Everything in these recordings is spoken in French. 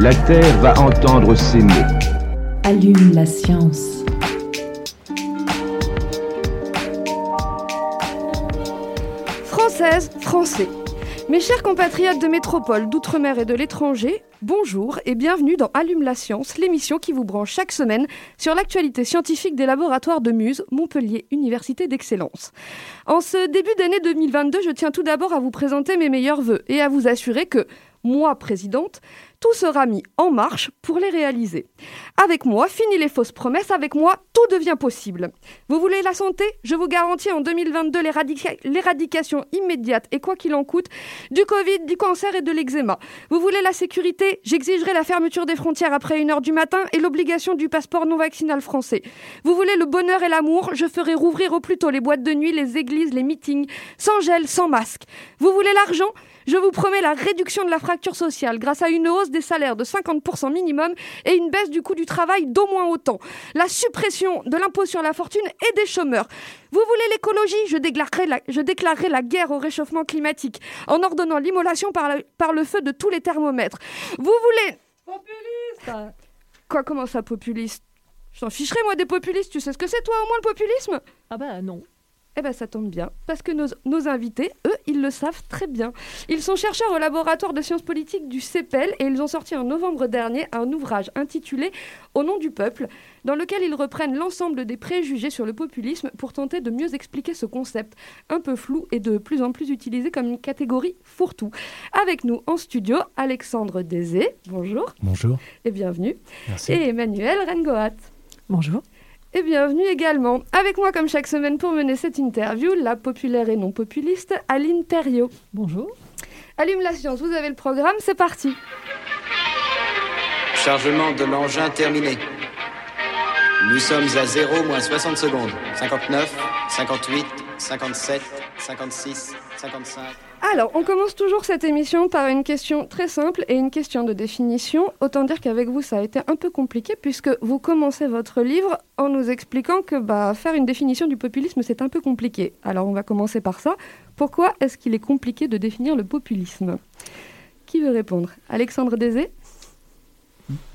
La Terre va entendre ces mots. Allume la science. Françaises, Français. Mes chers compatriotes de métropole, d'outre-mer et de l'étranger, bonjour et bienvenue dans Allume la science, l'émission qui vous branche chaque semaine sur l'actualité scientifique des laboratoires de Muse, Montpellier, Université d'excellence. En ce début d'année 2022, je tiens tout d'abord à vous présenter mes meilleurs voeux et à vous assurer que, moi, présidente, tout sera mis en marche pour les réaliser. Avec moi, fini les fausses promesses, avec moi, tout devient possible. Vous voulez la santé? Je vous garantis en 2022 l'éradica- l'éradication immédiate et quoi qu'il en coûte du Covid, du cancer et de l'eczéma. Vous voulez la sécurité? J'exigerai la fermeture des frontières après 1h du matin et l'obligation du passeport non vaccinal français. Vous voulez le bonheur et l'amour? Je ferai rouvrir au plus tôt les boîtes de nuit, les églises, les meetings, sans gel, sans masque. Vous voulez l'argent? Je vous promets la réduction de la fracture sociale grâce à une hausse des salaires de 50% minimum et une baisse du coût du travail d'au moins autant. La suppression de l'impôt sur la fortune et des chômeurs. Vous voulez l'écologie? Je déclarerai, la, je déclarerai la guerre au réchauffement climatique en ordonnant l'immolation par, le feu de tous les thermomètres. Vous voulez... Populiste Quoi, comment ça, populiste? Je t'en ficherai, moi, des populistes. Tu sais ce que c'est, toi, au moins, le populisme? Ah bah non. Eh ben ça tombe bien, parce que nos, nos invités, eux, ils le savent très bien. Ils sont chercheurs au laboratoire de sciences politiques du CEPEL et ils ont sorti en novembre dernier un ouvrage intitulé Au nom du peuple, dans lequel ils reprennent l'ensemble des préjugés sur le populisme pour tenter de mieux expliquer ce concept un peu flou et de plus en plus utilisé comme une catégorie fourre-tout. Avec nous en studio, Alexandre Désé, bonjour Bonjour, et bienvenue, merci. et Emmanuel Rengoat. Bonjour. Et bienvenue également, avec moi comme chaque semaine pour mener cette interview, la populaire et non populiste Aline Thériault. Bonjour. Allume la science, vous avez le programme, c'est parti. Chargement de l'engin terminé. Nous sommes à 0 moins 60 secondes. 59, 58, 57, 56, 55. Alors, on commence toujours cette émission par une question très simple et une question de définition. Autant dire qu'avec vous, ça a été un peu compliqué puisque vous commencez votre livre en nous expliquant que bah, faire une définition du populisme, c'est un peu compliqué. Alors, on va commencer par ça. Pourquoi est-ce qu'il est compliqué de définir le populisme? Qui veut répondre? Alexandre Désé?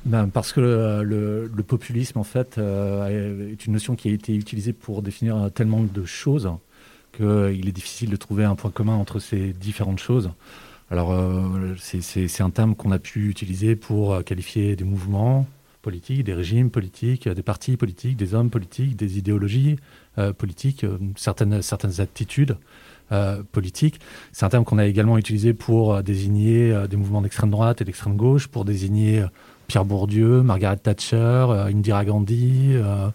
Ben, parce que le, le populisme, en fait, euh, est une notion qui a été utilisée pour définir tellement de choses qu'il est difficile de trouver un point commun entre ces différentes choses. Alors, euh, c'est- un terme qu'on a pu utiliser pour euh, qualifier des mouvements politiques, des régimes politiques, euh, des partis politiques, des hommes politiques, des idéologies euh, politiques, euh, certaines, certaines attitudes euh, politiques. C'est un terme qu'on a également utilisé pour euh, désigner euh, des mouvements d'extrême droite et d'extrême gauche, pour désigner euh, Pierre Bourdieu, Margaret Thatcher, euh, Indira Gandhi, euh,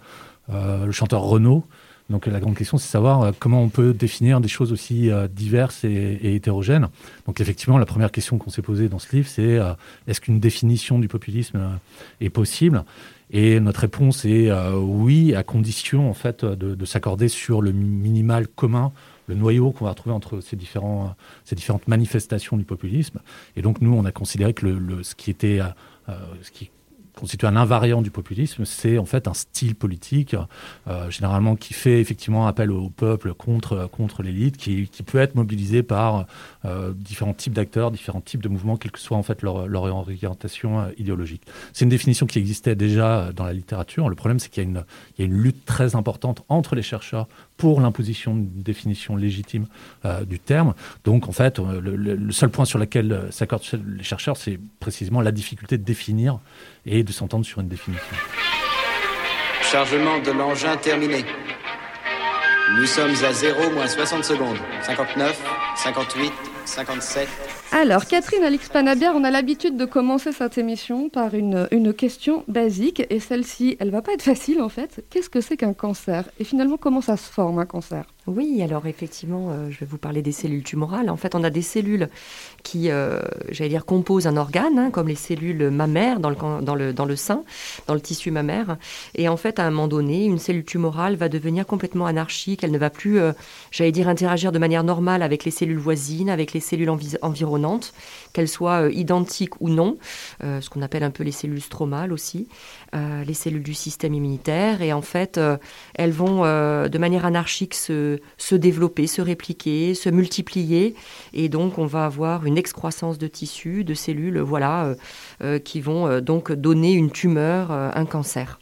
euh, le chanteur Renaud. Donc la grande question, c'est savoir euh, comment on peut définir des choses aussi euh, diverses et, hétérogènes. Donc effectivement, la première question qu'on s'est posée dans ce livre, c'est euh, est-ce qu'une définition du populisme est possible? Et notre réponse est oui, à condition en fait de, de s'accorder sur le minimal commun, le noyau qu'on va retrouver entre ces, différents, différentes manifestations du populisme. Et donc nous, on a considéré que ce qui était, constitue un invariant du populisme, c'est en fait un style politique, euh, généralement qui fait effectivement appel au peuple contre, l'élite, qui, peut être mobilisé par euh, différents types d'acteurs, différents types de mouvements, quelle que soit en fait leur, orientation euh, idéologique. C'est une définition qui existait déjà dans la littérature. Le problème, c'est qu'il y a une lutte très importante entre les chercheurs pour l'imposition d'une définition légitime euh, du terme. Donc, en fait, euh, le, le- seul point sur lequel euh, s'accordent les chercheurs, c'est précisément la difficulté de définir et de s'entendre sur une définition. Chargement de l'engin terminé. Nous sommes à 0 moins 60 secondes. 59, 58, 57, Alors, Catherine Alix Panabière, on a l'habitude de commencer cette émission par une, une question basique, et celle-ci, elle va pas être facile en fait. Qu'est-ce que c'est qu'un cancer? Et finalement, comment ça se forme un cancer? Oui, alors effectivement, euh, je vais vous parler des cellules tumorales. En fait, on a des cellules qui, euh, j'allais dire, composent un organe, hein, comme les cellules mammaires dans le, dans, le, dans le sein, dans le tissu mammaire. Et en fait, à un moment donné, une cellule tumorale va devenir complètement anarchique. Elle ne va plus, euh, j'allais dire, interagir de manière normale avec les cellules voisines, avec les cellules envi- environnantes, qu'elles soient euh, identiques ou non, euh, ce qu'on appelle un peu les cellules stromales aussi, euh, les cellules du système immunitaire. Et en fait, elles vont de manière anarchique se, se développer, se répliquer, se multiplier. Et donc, on va avoir une excroissance de tissus, de cellules, voilà, qui vont donc donner une tumeur, un cancer.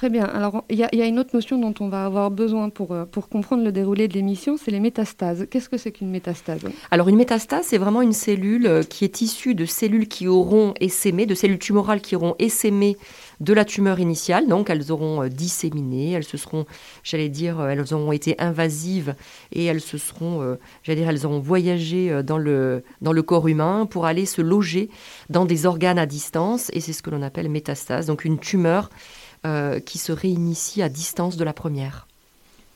Très bien. Alors, il y, a- une autre notion dont on va avoir besoin pour, euh, pour comprendre le déroulé de l'émission, c'est les métastases. Qu'est-ce que c'est qu'une métastase? Alors une métastase, c'est vraiment une cellule euh, qui est issue de cellules qui auront essaimé, de cellules tumorales qui auront essaimé de la tumeur initiale. Donc elles auront euh, disséminé, elles se seront, j'allais dire, elles auront été invasives et elles se seront, j'allais dire, elles auront voyagé dans le, dans le corps humain pour aller se loger dans des organes à distance et c'est ce que l'on appelle métastase. Donc une tumeur qui se réinitie à distance de la première.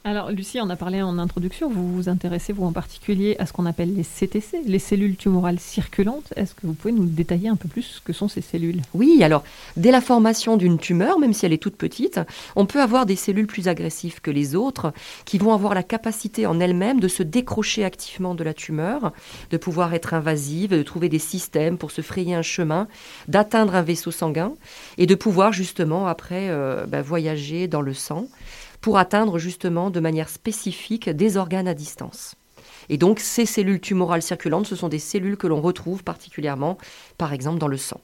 Alors, Lucie, on a parlé en introduction, vous vous intéressez, vous en particulier, à ce qu'on appelle les CTC, les cellules tumorales circulantes. Est-ce que vous pouvez nous détailler un peu plus ce que sont ces cellules? Oui, alors, dès la formation d'une tumeur, même si elle est toute petite, on peut avoir des cellules plus agressives que les autres, qui vont avoir la capacité en elles-mêmes de se décrocher activement de la tumeur, de pouvoir être invasives, de trouver des systèmes pour se frayer un chemin, d'atteindre un vaisseau sanguin, et de pouvoir justement, après, euh, ben, voyager dans le sang, pour atteindre justement de manière spécifique des organes à distance. Et donc, ces cellules tumorales circulantes, ce sont des cellules que l'on retrouve particulièrement, par exemple, dans le sang.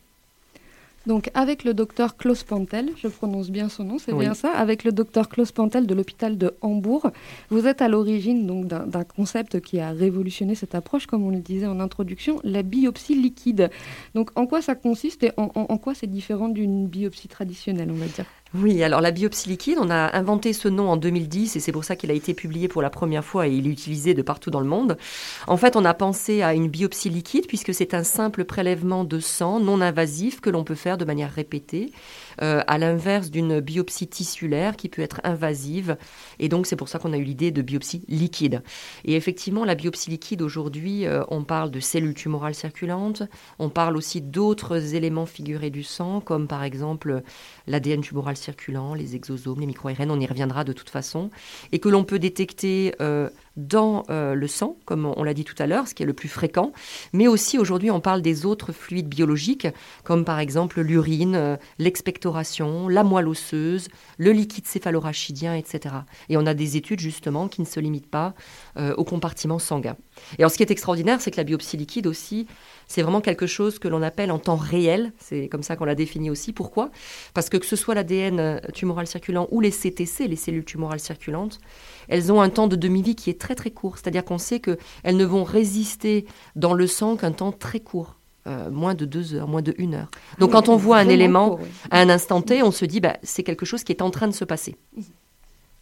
Donc, avec le docteur Klaus Pantel, je prononce bien son nom, c'est Oui. bien ça, avec le docteur Klaus Pantel de l'hôpital de Hambourg, vous êtes à l'origine donc d'un concept qui a révolutionné cette approche, comme on le disait en introduction, la biopsie liquide. Donc, en quoi ça consiste et en, en- en quoi c'est différent d'une biopsie traditionnelle, on va dire? Oui, alors la biopsie liquide, on a inventé ce nom en 2010 et c'est pour ça qu'il a été publié pour la première fois et il est utilisé de partout dans le monde. En fait, on a pensé à une biopsie liquide puisque c'est un simple prélèvement de sang non invasif que l'on peut faire de manière répétée, euh, à l'inverse d'une biopsie tissulaire qui peut être invasive. Et donc c'est pour ça qu'on a eu l'idée de biopsie liquide. Et effectivement, la biopsie liquide aujourd'hui, euh, on parle de cellules tumorales circulantes, on parle aussi d'autres éléments figurés du sang, comme par exemple l'ADN tumoral circulant, les exosomes, les micro-ARN, on y reviendra de toute façon, et que l'on peut détecter euh, dans euh, le sang, comme on l'a dit tout à l'heure, ce qui est le plus fréquent, mais aussi aujourd'hui on parle des autres fluides biologiques, comme par exemple l'urine, euh, l'expectoration, la moelle osseuse, le liquide céphalorachidien, etc. Et on a des études justement qui ne se limitent pas euh, au compartiment sanguin. Et alors ce qui est extraordinaire, c'est que la biopsie liquide aussi, c'est vraiment quelque chose que l'on appelle en temps réel. C'est comme ça qu'on l'a défini aussi. Pourquoi? Parce que que ce soit l'ADN tumoral circulant ou les CTC, les cellules tumorales circulantes, elles ont un temps de demi-vie qui est très très court. C'est-à-dire qu'on sait qu'elles ne vont résister dans le sang qu'un temps très court. euh, moins de deux heures, moins de une heure. Donc, Oui, quand on voit un élément court, oui. à un instant T, on se dit, bah, c'est quelque chose qui est en train de se passer.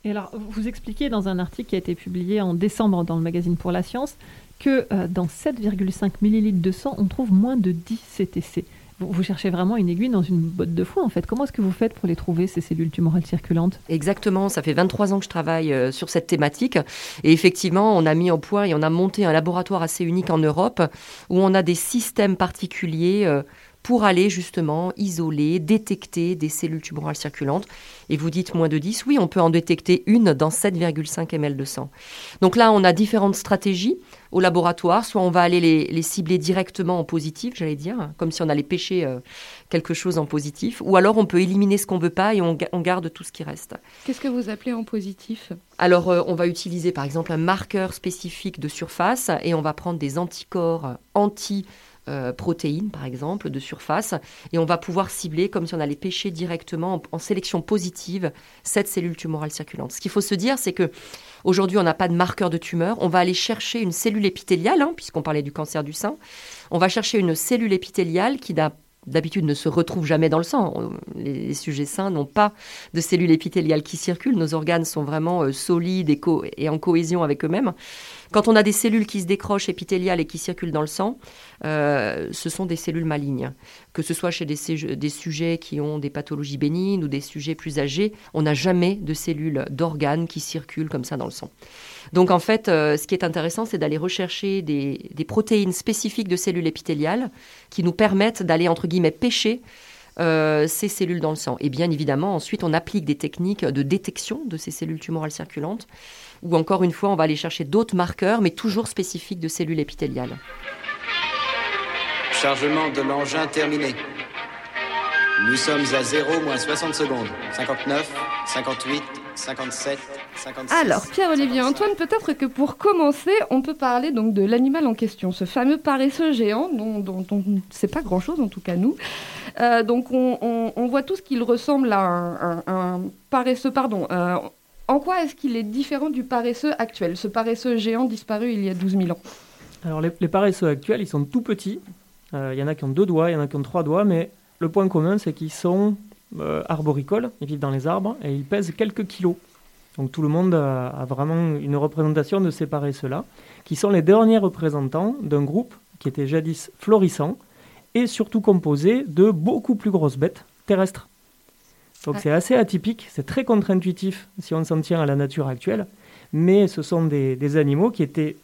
Et alors, vous expliquez dans un article qui a été publié en décembre dans le magazine Pour la Science que euh, dans 7,5 millilitres de sang, on trouve moins de 10 CTC. Vous, vous cherchez vraiment une aiguille dans une botte de foin, en fait. Comment est-ce que vous faites pour les trouver, ces cellules tumorales circulantes? Exactement, ça fait 23 ans que je travaille euh, sur cette thématique. Et effectivement, on a mis en point et on a monté un laboratoire assez unique en Europe où on a des systèmes particuliers euh, pour aller justement isoler, détecter des cellules tumorales circulantes. Et vous dites moins de 10, oui, on peut en détecter une dans 7,5 ml de sang. Donc là, on a différentes stratégies au laboratoire. Soit on va aller les, les cibler directement en positif, j'allais dire, comme si on allait pêcher euh, quelque chose en positif. Ou alors on peut éliminer ce qu'on veut pas et on, ga- on garde tout ce qui reste. Qu'est-ce que vous appelez en positif? Alors, euh, on va utiliser par exemple un marqueur spécifique de surface et on va prendre des anticorps anti euh, protéines, par exemple, de surface, et on va pouvoir cibler, comme si on allait pêcher directement en, sélection positive, cette cellule tumorale circulante. Ce qu'il faut se dire, c'est que aujourd'hui, on n'a pas de marqueur de tumeur. On va aller chercher une cellule épithéliale, hein, puisqu'on parlait du cancer du sein. On va chercher une cellule épithéliale qui d'habitude ne se retrouve jamais dans le sang. Les, sujets sains n'ont pas de cellules épithéliales qui circulent. Nos organes sont vraiment euh, solides et en cohésion avec eux-mêmes. Quand on a des cellules qui se décrochent épithéliales et qui circulent dans le sang, euh, ce sont des cellules malignes. Que ce soit chez des, sujets qui ont des pathologies bénignes ou des sujets plus âgés, on n'a jamais de cellules d'organes qui circulent comme ça dans le sang. Donc en fait, euh, ce qui est intéressant, c'est d'aller rechercher des, des, protéines spécifiques de cellules épithéliales qui nous permettent d'aller, entre guillemets, pêcher euh, ces cellules dans le sang. Et bien évidemment, ensuite, on applique des techniques de détection de ces cellules tumorales circulantes, ou encore une fois, on va aller chercher d'autres marqueurs, mais toujours spécifiques de cellules épithéliales. Chargement de l'engin terminé. Nous sommes à 0 moins 60 secondes. 59, 58, 57, 56. Alors, Pierre-Olivier Antoine, peut-être que pour commencer, on peut parler donc de l'animal en question, ce fameux paresseux géant dont, dont on ne sait pas grand-chose, en tout cas nous. Euh, donc, on, on, voit tous qu'il ressemble à un, un, paresseux, pardon. Euh, en quoi est-ce qu'il est différent du paresseux actuel, ce paresseux géant disparu il y a 12 000 ans Alors, les, paresseux actuels, ils sont tout petits. Euh, il y en a qui ont deux doigts, il y en a qui ont trois doigts, mais le point commun, c'est qu'ils sont euh, arboricoles, ils vivent dans les arbres et ils pèsent quelques kilos. Donc tout le monde a vraiment une représentation de ces paresseux-là, qui sont les derniers représentants d'un groupe qui était jadis florissant et surtout composé de beaucoup plus grosses bêtes terrestres. Donc c'est assez atypique, c'est très contre-intuitif si on s'en tient à la nature actuelle, mais ce sont des, des, animaux qui étaient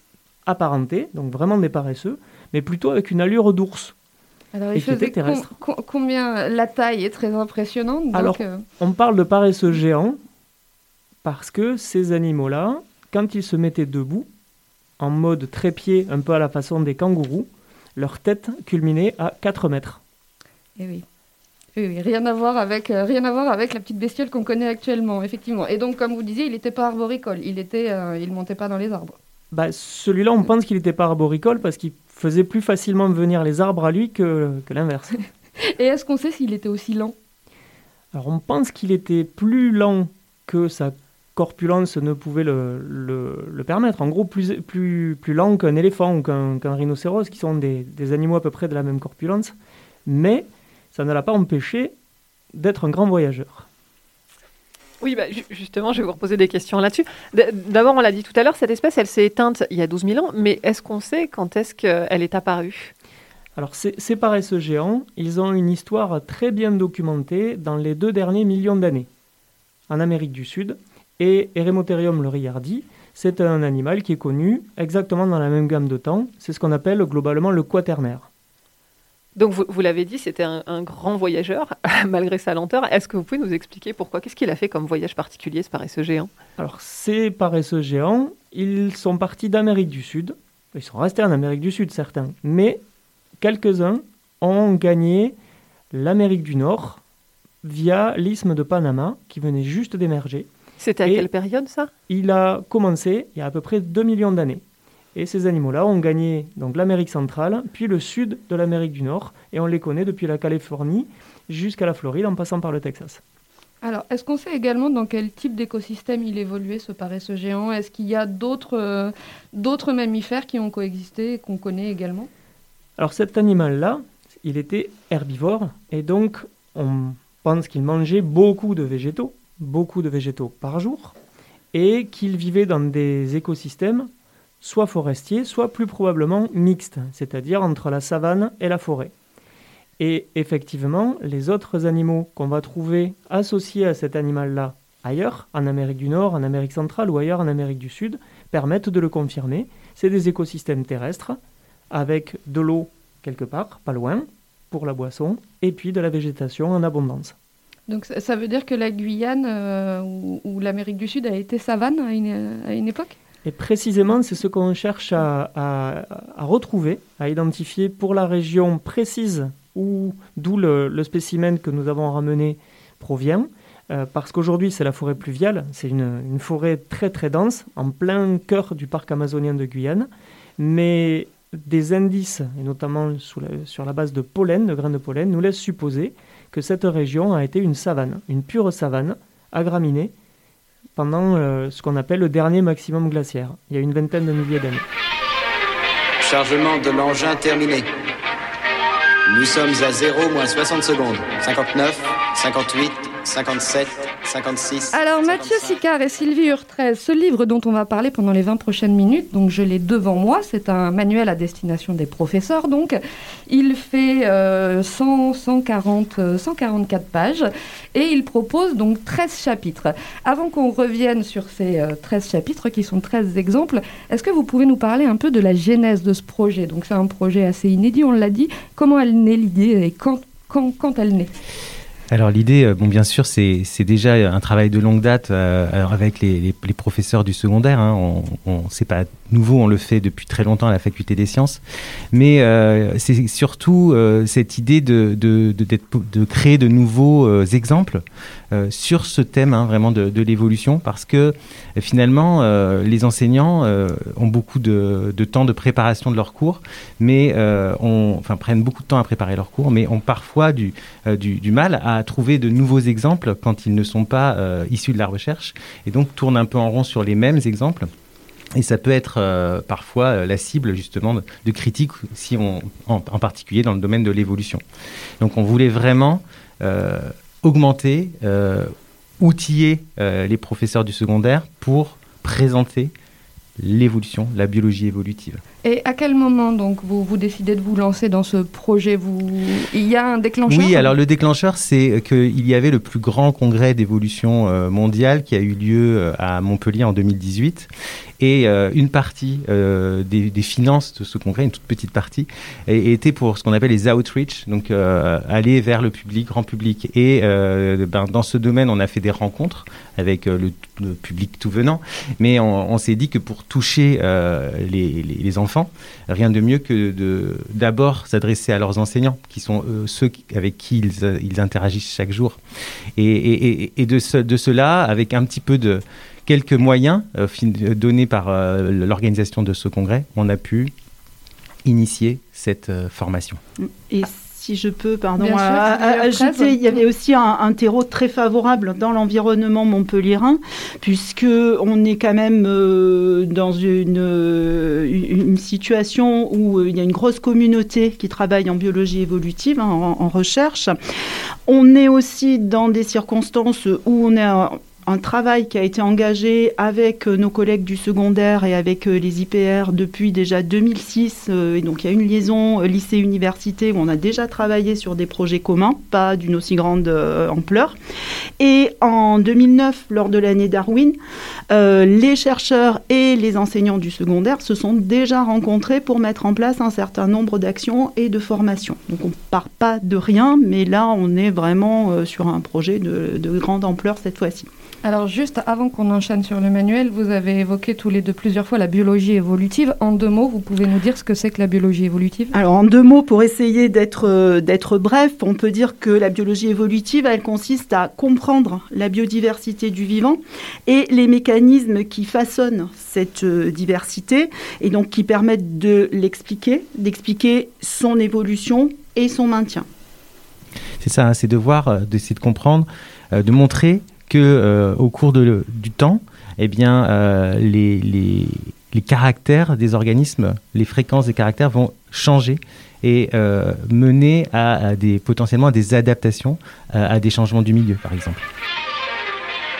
apparentés, donc vraiment des paresseux, mais plutôt avec une allure d'ours. Alors, il faisait terrestre. Com combien la taille est très impressionnante. Donc Alors, euh... on parle de paresseux géants parce que ces animaux-là, quand ils se mettaient debout, en mode trépied, un peu à la façon des kangourous, leur tête culminait à 4 mètres. Et oui. Oui, oui, rien à voir avec euh, rien à voir avec la petite bestiole qu'on connaît actuellement, effectivement. Et donc, comme vous disiez, il n'était pas arboricole, il était, euh, il montait pas dans les arbres. Bah, celui-là, on pense qu'il n'était pas arboricole parce qu'il faisait plus facilement venir les arbres à lui que, que l'inverse. Et est-ce qu'on sait s'il était aussi lent? Alors, on pense qu'il était plus lent que sa corpulence ne pouvait le, le, le permettre. En gros, plus, plus, plus lent qu'un éléphant ou qu'un qu rhinocéros, qui sont des, des, animaux à peu près de la même corpulence. Mais ça ne l'a pas empêché d'être un grand voyageur. Oui, bah, justement, je vais vous reposer des questions là-dessus. D'abord, on l'a dit tout à l'heure, cette espèce, elle s'est éteinte il y a 12 000 ans, mais est-ce qu'on sait quand est-ce qu'elle est apparue? Alors, ces, ces paresseux géants, ils ont une histoire très bien documentée dans les deux derniers millions d'années. En Amérique du Sud, et Eremotherium le riardi, c'est un animal qui est connu exactement dans la même gamme de temps. C'est ce qu'on appelle globalement le quaternaire. Donc vous, vous l'avez dit, c'était un, un, grand voyageur, malgré sa lenteur. Est-ce que vous pouvez nous expliquer pourquoi? Qu'est-ce qu'il a fait comme voyage particulier, ce paresseux géant? Alors ces paresseux géants, ils sont partis d'Amérique du Sud. Ils sont restés en Amérique du Sud, certains. Mais quelques-uns ont gagné l'Amérique du Nord via l'isthme de Panama, qui venait juste d'émerger. C'était à Et quelle période ça? Il a commencé il y a à peu près 2 millions d'années. Et ces animaux-là ont gagné donc l'Amérique centrale, puis le sud de l'Amérique du Nord, et on les connaît depuis la Californie jusqu'à la Floride en passant par le Texas. Alors, est-ce qu'on sait également dans quel type d'écosystème il évoluait, ce paresseux géant? Est-ce qu'il y a d'autres euh, mammifères qui ont coexisté et qu'on connaît également? Alors, cet animal-là, il était herbivore, et donc on pense qu'il mangeait beaucoup de végétaux, beaucoup de végétaux par jour, et qu'il vivait dans des écosystèmes soit forestiers, soit plus probablement mixtes, c'est-à-dire entre la savane et la forêt. Et effectivement, les autres animaux qu'on va trouver associés à cet animal-là ailleurs, en Amérique du Nord, en Amérique centrale ou ailleurs en Amérique du Sud, permettent de le confirmer. C'est des écosystèmes terrestres avec de l'eau quelque part, pas loin, pour la boisson, et puis de la végétation en abondance. Donc ça veut dire que la Guyane euh, ou, l'Amérique du Sud a été savane à une époque? Et précisément, c'est ce qu'on cherche à, retrouver, à identifier pour la région précise où, d'où le, spécimen que nous avons ramené provient. Euh, parce qu'aujourd'hui, c'est la forêt pluviale, c'est une, forêt très très dense, en plein cœur du parc amazonien de Guyane. Mais des indices, et notamment sur la base de pollen, de grains de pollen, nous laissent supposer que cette région a été une savane, une pure savane, agraminée, pendant euh, ce qu'on appelle le dernier maximum glaciaire, il y a une vingtaine de milliers d'années. Chargement de l'engin terminé. Nous sommes à 0 moins 60 secondes. 59, 58, 57, 56. Alors Mathieu Sicard et Sylvie Urtrez, ce livre dont on va parler pendant les 20 prochaines minutes, donc je l'ai devant moi, c'est un manuel à destination des professeurs, donc il fait euh, 100, 140, euh, 144 pages et il propose donc 13 chapitres. Avant qu'on revienne sur ces euh, 13 chapitres qui sont 13 exemples, est-ce que vous pouvez nous parler un peu de la genèse de ce projet? Donc c'est un projet assez inédit, on l'a dit. Comment elle naît l'idée et quand, quand, quand elle naît? Alors l'idée, euh, bon bien sûr, c'est déjà un travail de longue date euh, avec les, professeurs du secondaire. Hein, on, on c'est pas nouveau, on le fait depuis très longtemps à la faculté des sciences. Mais euh, c'est surtout cette idée de, de, de, créer de nouveaux exemples sur ce thème hein, vraiment de, l'évolution, parce que finalement, les enseignants ont beaucoup de, temps de préparation de leurs cours, mais ont, enfin, prennent beaucoup de temps à préparer leurs cours, mais ont parfois du, du mal à trouver de nouveaux exemples quand ils ne sont pas euh, issus de la recherche, et donc tournent un peu en rond sur les mêmes exemples. Et ça peut être euh, parfois euh, la cible justement de, critiques, si on, en, particulier dans le domaine de l'évolution. Donc on voulait vraiment augmenter, outiller les professeurs du secondaire pour présenter l'évolution, la biologie évolutive. Et à quel moment donc vous, vous décidez de vous lancer dans ce projet. Il y a un déclencheur Oui, alors le déclencheur, c'est qu'il y avait le plus grand congrès d'évolution euh, mondiale qui a eu lieu euh, à Montpellier en 2018. Et euh, une partie des, finances de ce congrès, une toute petite partie, était pour ce qu'on appelle les outreach, donc aller vers le public, grand public. Et ben, dans ce domaine, on a fait des rencontres avec le, public tout venant, mais on, s'est dit que pour toucher les- les enfants, rien de mieux que de d'abord s'adresser à leurs enseignants, qui sont euh, ceux avec qui ils, euh, ils interagissent chaque jour. Et, de, ce, de cela, avec un petit peu de quelques moyens euh, donnés par l'organisation de ce congrès, on a pu initier cette formation. Et si je peux, pardon, sûr, à- à- ajouter, il y avait aussi un, un terreau très favorable dans l'environnement montpelliérain, puisque on est quand même euh, dans une, euh, une situation où euh, il y a une grosse communauté qui travaille en biologie évolutive, hein, en, en recherche. On est aussi dans des circonstances où on est un, travail qui a été engagé avec euh, nos collègues du secondaire et avec euh, les IPR depuis déjà 2006. euh, donc il y a une liaison lycée-université où on a déjà travaillé sur des projets communs, pas d'une aussi grande ampleur. Et en 2009, lors de l'année Darwin, les chercheurs et les enseignants du secondaire se sont déjà rencontrés pour mettre en place un certain nombre d'actions et de formations. Donc on ne part pas de rien, mais là on est vraiment sur un projet de grande ampleur cette fois-ci. Alors juste avant qu'on enchaîne sur le manuel, vous avez évoqué tous les deux plusieurs fois la biologie évolutive. En deux mots, vous pouvez nous dire ce que c'est que la biologie évolutive? Alors en deux mots, pour essayer d'être euh, d'être bref, on peut dire que la biologie évolutive, elle consiste à comprendre la biodiversité du vivant et les mécanismes qui façonnent cette euh, diversité et donc qui permettent de l'expliquer, d'expliquer son évolution et son maintien. C'est ça, hein, c'est de voir, euh, d'essayer de comprendre, euh, de montrer euh, au cours de- du temps, eh bien, euh, les, les, caractères des organismes, les fréquences des caractères vont changer et euh, mener à, à des potentiellement à des adaptations à des changements du milieu, par exemple.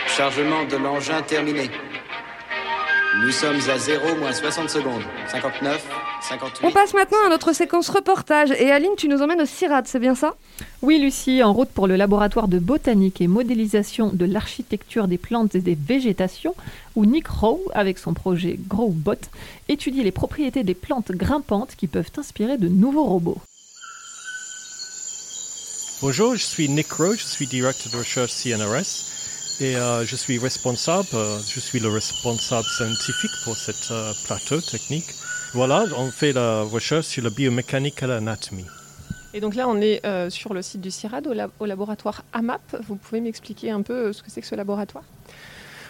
Chargement de l'engin terminé. Nous sommes à 0 moins 60 secondes. 59, 58. On passe maintenant à notre séquence reportage. Et Aline, tu nous emmènes au CIRAD, c'est bien ça? Oui, Lucie, en route pour le laboratoire de botanique et modélisation de l'architecture des plantes et des végétations, où Nick Rowe, avec son projet GrowBot, étudie les propriétés des plantes grimpantes qui peuvent inspirer de nouveaux robots. Bonjour, je suis Nick Rowe, je suis directeur de recherche CNRS et euh, je suis responsable, euh, je suis le responsable scientifique pour cet euh, plateau technique. Voilà, on fait la recherche sur la biomécanique et l'anatomie. Et donc là, on est euh, sur le site du CIRAD, au, lab- au laboratoire AMAP. Vous pouvez m'expliquer un peu euh, ce que c'est que ce laboratoire?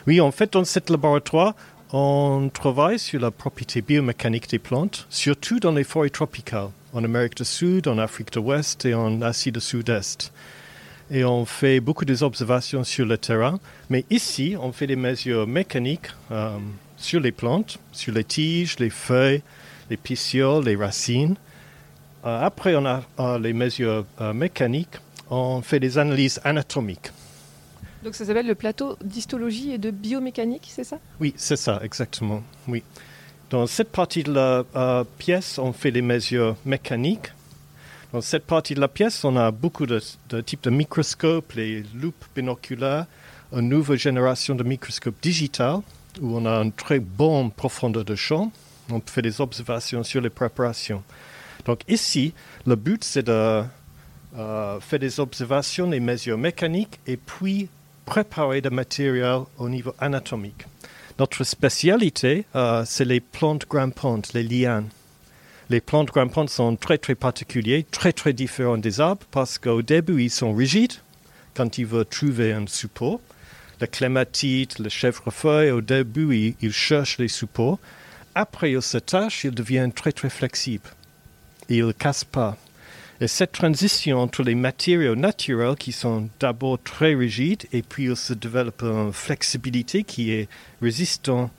Oui, en fait, dans cet laboratoire, on travaille sur la propriété biomécanique des plantes, surtout dans les forêts tropicales, en Amérique du Sud, en Afrique de l'Ouest et en Asie du Sud-Est. Et on fait beaucoup d'observations sur le terrain, mais ici, on fait des mesures mécaniques euh, sur les plantes, sur les tiges, les feuilles, les pétioles, les racines. Euh, après, on a euh, les mesures euh, mécaniques, on fait des analyses anatomiques. Donc ça s'appelle le plateau d'histologie et de biomécanique, c'est ça? Oui, c'est ça, exactement. Oui. Dans cette partie de la euh, pièce, on fait les mesures mécaniques. Dans cette partie de la pièce, on a beaucoup de, de types de microscopes, les loupes binoculaires, une nouvelle génération de microscopes digitales, où on a une très bonne profondeur de champ. On fait des observations sur les préparations. Donc ici, le but, c'est de euh, faire des observations, des mesures mécaniques, et puis préparer des matériel au niveau anatomique. Notre spécialité, euh, c'est les plantes grimpantes, les lianes. Les plantes grimpantes sont très très particulières, très très différents des arbres parce qu'au début ils sont rigides quand ils veulent trouver un support. La clématite, le chèvrefeuille, au début ils, ils cherchent les supports. Après ils s'attachent, ils deviennent très très flexibles. Et ils ne cassent pas. Et cette transition entre les matériaux naturels qui sont d'abord très rigides et puis ils se développent une flexibilité qui est résistant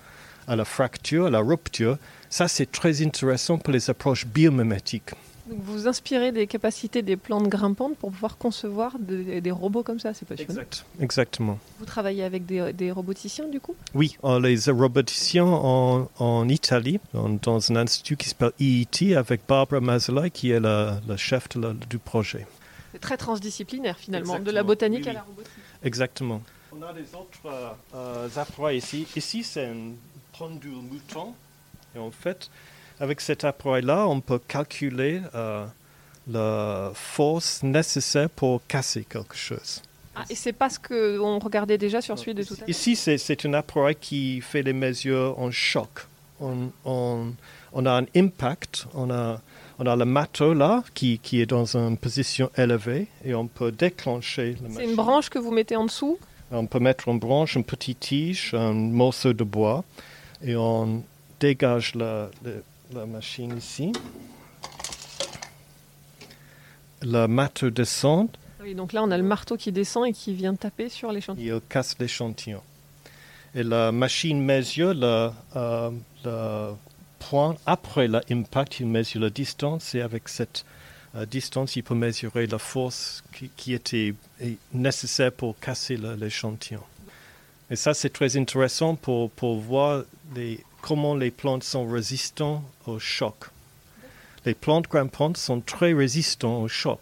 à la fracture, à la rupture, ça c'est très intéressant pour les approches biomimétiques. Donc vous vous inspirez des capacités des plantes grimpantes pour pouvoir concevoir de- des robots comme ça, c'est passionnant. Exact. Exactement. Vous travaillez avec des, des roboticiens du coup? Oui, on les roboticiens en, en Italie, dans, dans un institut qui s'appelle IIT, avec Barbara Mazzolai, qui est la, la chef de la- du projet. C'est très transdisciplinaire finalement, de la botanique oui, à la robotique. Exactement. On a des autres euh, euh, appareils ici. Ici, c'est un pendule mouton. Et en fait, avec cet appareil-là, on peut calculer euh, la force nécessaire pour casser quelque chose. Ah, et c'est pas ce qu'on regardait déjà sur celui de tout à l'heure Ici, c'est, un appareil qui fait les mesures en choc. On, on- on a un impact, on a, on a le matos là qui, qui est dans une position élevée et on peut déclencher le C'est une branche que vous mettez en dessous? On peut mettre en branche une petite tige, un morceau de bois et on dégage la, la- la machine ici. Le matos descend Oui, donc là on a le marteau qui descend et qui vient taper sur l'échantillon. il casse l'échantillon. Et la machine mesure le, euh, le point après l'impact, il mesure la distance et avec cette euh, distance, il peut mesurer la force qui, qui était nécessaire pour casser l'échantillon. Et ça, c'est très intéressant pour, pour voir les, comment les plantes sont résistantes au choc. Les plantes grimpantes sont très résistantes au choc.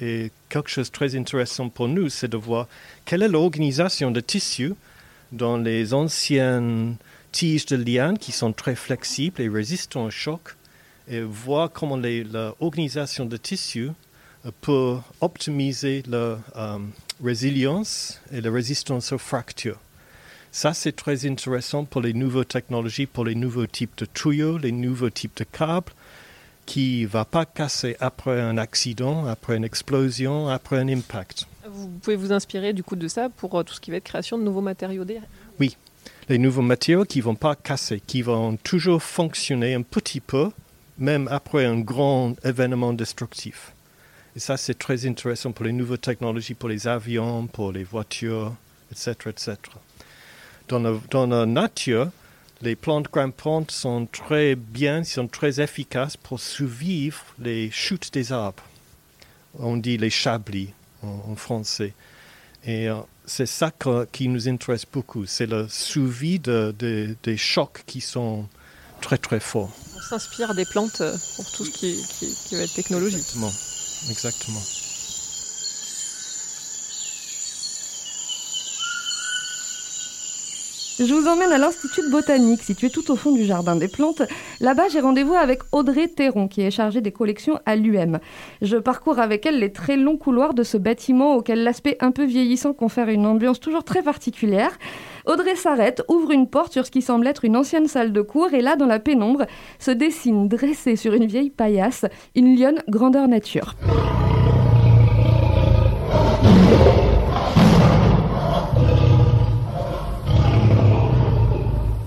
Et quelque chose de très intéressant pour nous, c'est de voir quelle est l'organisation de tissus dans les anciennes tiges de lianes qui sont très flexibles et résistants au choc, et voir comment l'organisation de tissus euh, peut optimiser la euh, résilience et la résistance aux fractures. Ça, c'est très intéressant pour les nouvelles technologies, pour les nouveaux types de tuyaux, les nouveaux types de câbles, qui ne va pas casser après un accident, après une explosion, après un impact. Vous pouvez vous inspirer du coup de ça pour euh, tout ce qui va être création de nouveaux matériaux derrière. Oui, les nouveaux matériaux qui ne vont pas casser, qui vont toujours fonctionner un petit peu, même après un grand événement destructif. Et ça, c'est très intéressant pour les nouvelles technologies, pour les avions, pour les voitures, etc. etc. Dans, la, dans la nature, les plantes grimpantes sont très bien, sont très efficaces pour survivre les chutes des arbres. On dit les chablis en, en français. Et euh, c'est ça que- qui nous intéresse beaucoup, c'est le suivi de, de- des chocs qui sont très très forts. On s'inspire des plantes euh, pour tout ce qui, qui- qui va être technologie. Exactement. Exactement. Je vous emmène à l'Institut botanique, situé tout au fond du Jardin des Plantes. Là-bas, j'ai rendez-vous avec Audrey Théron, qui est chargée des collections à l'UM. Je parcours avec elle les très longs couloirs de ce bâtiment auquel l'aspect un peu vieillissant confère une ambiance toujours très particulière. Audrey s'arrête, ouvre une porte sur ce qui semble être une ancienne salle de cours, et là, dans la pénombre, se dessine, dressée sur une vieille paillasse, une lionne grandeur nature.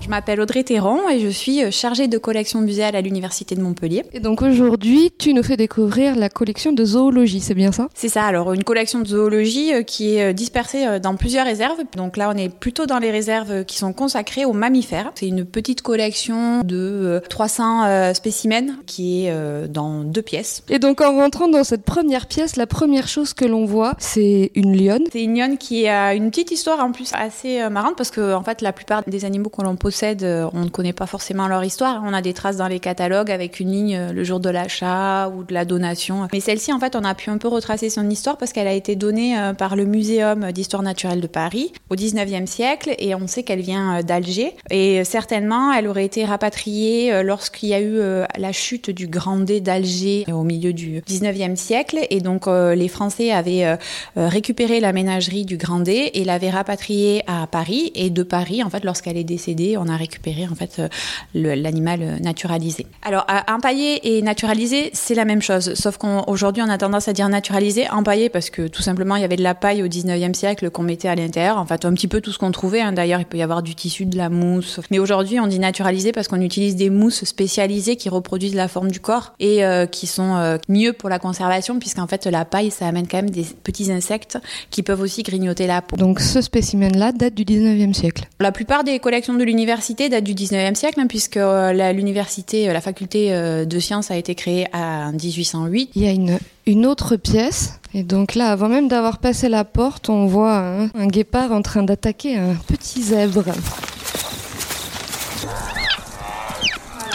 Je m'appelle Audrey Théron et je suis euh, chargée de collection muséale à l'Université de Montpellier. Et donc aujourd'hui, tu nous fais découvrir la collection de zoologie, c'est bien ça? C'est ça, alors une collection de zoologie euh, qui est euh, dispersée dans plusieurs réserves. Donc là, on est plutôt dans les réserves qui sont consacrées aux mammifères. C'est une petite collection de 300 spécimens qui est dans deux pièces. Et donc en rentrant dans cette première pièce, la première chose que l'on voit, c'est une lionne. C'est une lionne qui a une petite histoire en plus assez marrante parce que en fait la plupart des animaux qu'on possède, euh, on ne connaît pas forcément leur histoire. On a des traces dans les catalogues avec une ligne euh, le jour de l'achat ou de la donation. Mais celle-ci, en fait, on a pu un peu retracer son histoire parce qu'elle a été donnée euh, par le Muséum d'histoire naturelle de Paris au 19e siècle et on sait qu'elle vient d'Alger. Et certainement, elle aurait été rapatriée lorsqu'il y a eu la chute du Grand d'Alger au milieu du 19e siècle. Et donc, les Français avaient récupéré la ménagerie du Grand et l'avaient rapatriée à Paris. Et de Paris, en fait, lorsqu'elle est décédée, on a récupéré en fait euh, l'animal euh, naturalisé. Alors empaillé et naturalisé, c'est la même chose, sauf qu'aujourd'hui on, a tendance à dire naturalisé, empaillé parce que tout simplement il y avait de la paille au 19e siècle qu'on mettait à l'intérieur, en fait un petit peu tout ce qu'on trouvait. Hein. D'ailleurs il peut y avoir du tissu, de la mousse, mais aujourd'hui on dit naturalisé parce qu'on utilise des mousses spécialisées qui reproduisent la forme du corps et euh, qui sont mieux pour la conservation puisqu'en fait la paille ça amène quand même des petits insectes qui peuvent aussi grignoter la peau. Donc ce spécimen-là date du 19e siècle. La plupart des collections de l'univers l'université date du 19e siècle, hein, puisque euh, l'université, euh, la faculté euh, de sciences a été créée en 1808. Il y a une, une autre pièce, et donc là, avant même d'avoir passé la porte, on voit un guépard en train d'attaquer un petit zèbre.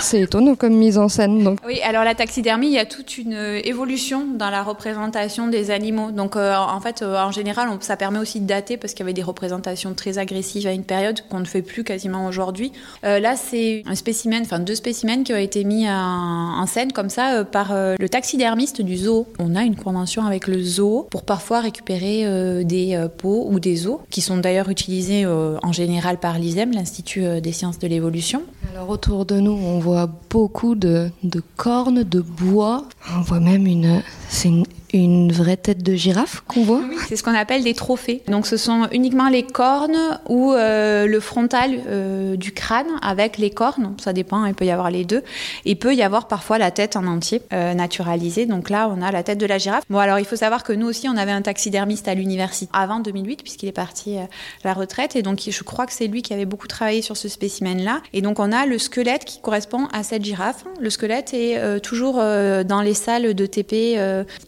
C'est étonnant comme mise en scène. Donc. Oui, alors la taxidermie, il y a toute une euh, évolution dans la représentation des animaux. Donc euh, en fait, euh, en général, ça permet aussi de dater parce qu'il y avait des représentations très agressives à une période qu'on ne fait plus quasiment aujourd'hui. là, c'est un spécimen, enfin deux spécimens qui ont été mis en, scène comme ça par le taxidermiste du zoo. On a une convention avec le zoo pour parfois récupérer des peaux ou des os qui sont d'ailleurs utilisés en général par l'ISEM, l'Institut des sciences de l'évolution. Alors autour de nous, on voit beaucoup de, cornes, de bois. On voit même une, une, une vraie tête de girafe qu'on voit c'est ce qu'on appelle des trophées. Donc ce sont uniquement les cornes ou euh, le frontal euh, du crâne avec les cornes, ça dépend, il peut y avoir les deux. Il peut y avoir parfois la tête en entier euh, naturalisée. Donc là, on a la tête de la girafe. Bon, alors il faut savoir que nous aussi, on avait un taxidermiste à l'université avant 2008 puisqu'il est parti à la retraite et donc je crois que c'est lui qui avait beaucoup travaillé sur ce spécimen-là. Et donc on a le squelette qui correspond à cette girafe. Le squelette est toujours dans les salles de TP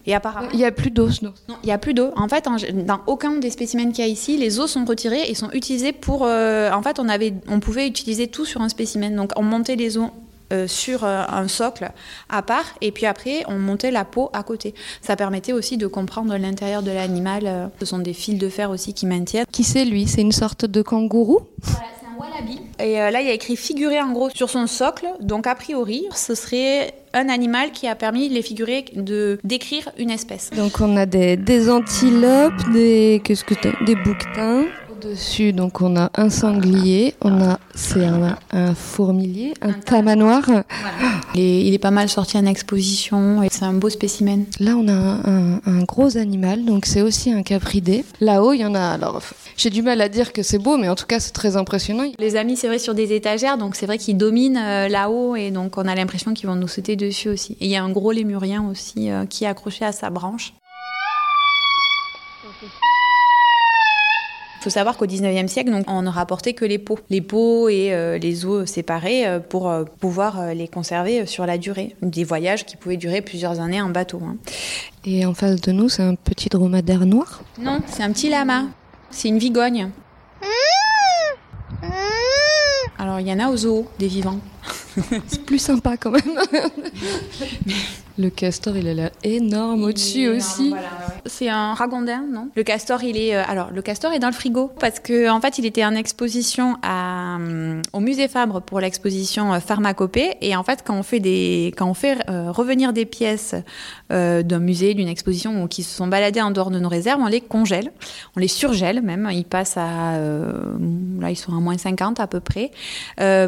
et à part il n'y a plus d'os, non Non, il n'y a plus d'os. En fait, dans aucun des spécimens qu'il y a ici, les os sont retirés et sont utilisés pour. Euh, en fait, on, avait, on pouvait utiliser tout sur un spécimen. Donc, on montait les os euh, sur euh, un socle à part et puis après on montait la peau à côté. Ça permettait aussi de comprendre l'intérieur de l'animal. Ce sont des fils de fer aussi qui maintiennent. Qui c'est lui? C'est une sorte de kangourou? Voilà, un wallaby. Et là il y a écrit figuré en gros sur son socle. Donc a priori ce serait un animal qui a permis les figurer de décrire une espèce. Donc on a des, des antilopes, des qu'est-ce que des bouquetins. Au-dessus, donc on a un sanglier, on a c'est un, un, fourmilier, un, tamanoir. il est pas mal sorti en exposition et c'est un beau spécimen. Là on a un, un gros animal, donc c'est aussi un capridé. Là-haut il y en a alors j'ai du mal à dire que c'est beau, mais en tout cas c'est très impressionnant. Les amis c'est vrai sur des étagères, donc c'est vrai qu'ils dominent euh, là-haut et donc on a l'impression qu'ils vont nous sauter dessus aussi. Et il y a un gros lémurien aussi euh, qui est accroché à sa branche. Faut savoir qu'au 19e siècle, donc, on ne rapportait que les peaux. Les peaux et euh, les os séparés euh, pour euh, pouvoir les conserver sur la durée. Des voyages qui pouvaient durer plusieurs années en bateau. Hein. Et en face de nous, c'est un petit dromadaire noir? Non, c'est un petit lama. C'est une vigogne. Alors il y en a aux zoos, des vivants. c'est plus sympa quand même. Le castor, il a l'air énorme au-dessus aussi. C'est un ragondin, non? Le castor, il est euh, alors le castor est dans le frigo. Parce que en fait, il était en exposition à, euh, au musée Fabre pour l'exposition euh, Pharmacopée. Et en fait, quand on fait des quand on fait revenir des pièces d'un musée, d'une exposition ou qui se sont baladées en dehors de nos réserves, on les congèle, on les surgèle même, ils passent à là ils sont à moins 50 à peu près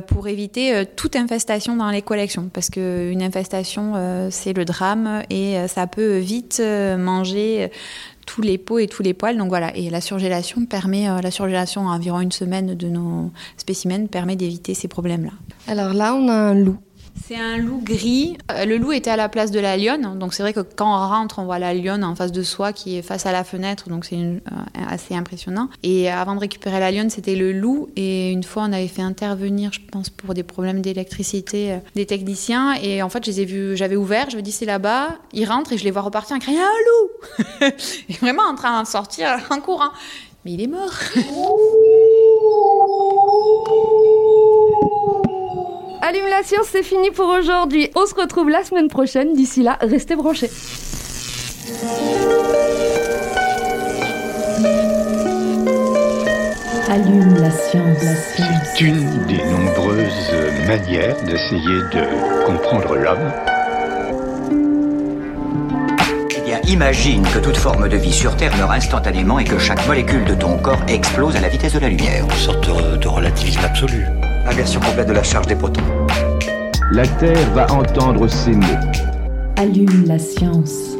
pour éviter toute infestation dans les collections. Parce que une infestation c'est le drame et ça peut vite manger tous les peaux et tous les poils. Donc voilà, et la surgélation permet, la surgélation à environ une semaine de nos spécimens permet d'éviter ces problèmes-là. Alors là, on a un loup. C'est un loup gris. Euh, le loup était à la place de la lionne. Donc c'est vrai que quand on rentre, on voit la lionne en face de soi qui est face à la fenêtre. Donc c'est euh, assez impressionnant. Et avant de récupérer la lionne, c'était le loup. Et une fois, on avait fait intervenir, je pense, pour des problèmes d'électricité, euh, des techniciens. Et en fait, je les ai vus, j'avais ouvert, je me dis c'est là-bas. Ils rentrent et je les vois repartir en criant un loup Et vraiment en train de sortir en courant. Mais il est mort Allume la science, c'est fini pour aujourd'hui. On se retrouve la semaine prochaine. D'ici là, restez branchés. Allume la science. La science. C'est une des nombreuses manières d'essayer de comprendre l'homme. Eh bien, imagine que toute forme de vie sur Terre meurt instantanément et que chaque molécule de ton corps explose à la vitesse de la lumière. Une sorte de, de relativisme absolu. Inversion complète de la charge des protons. La Terre va entendre ces mots. Allume la science.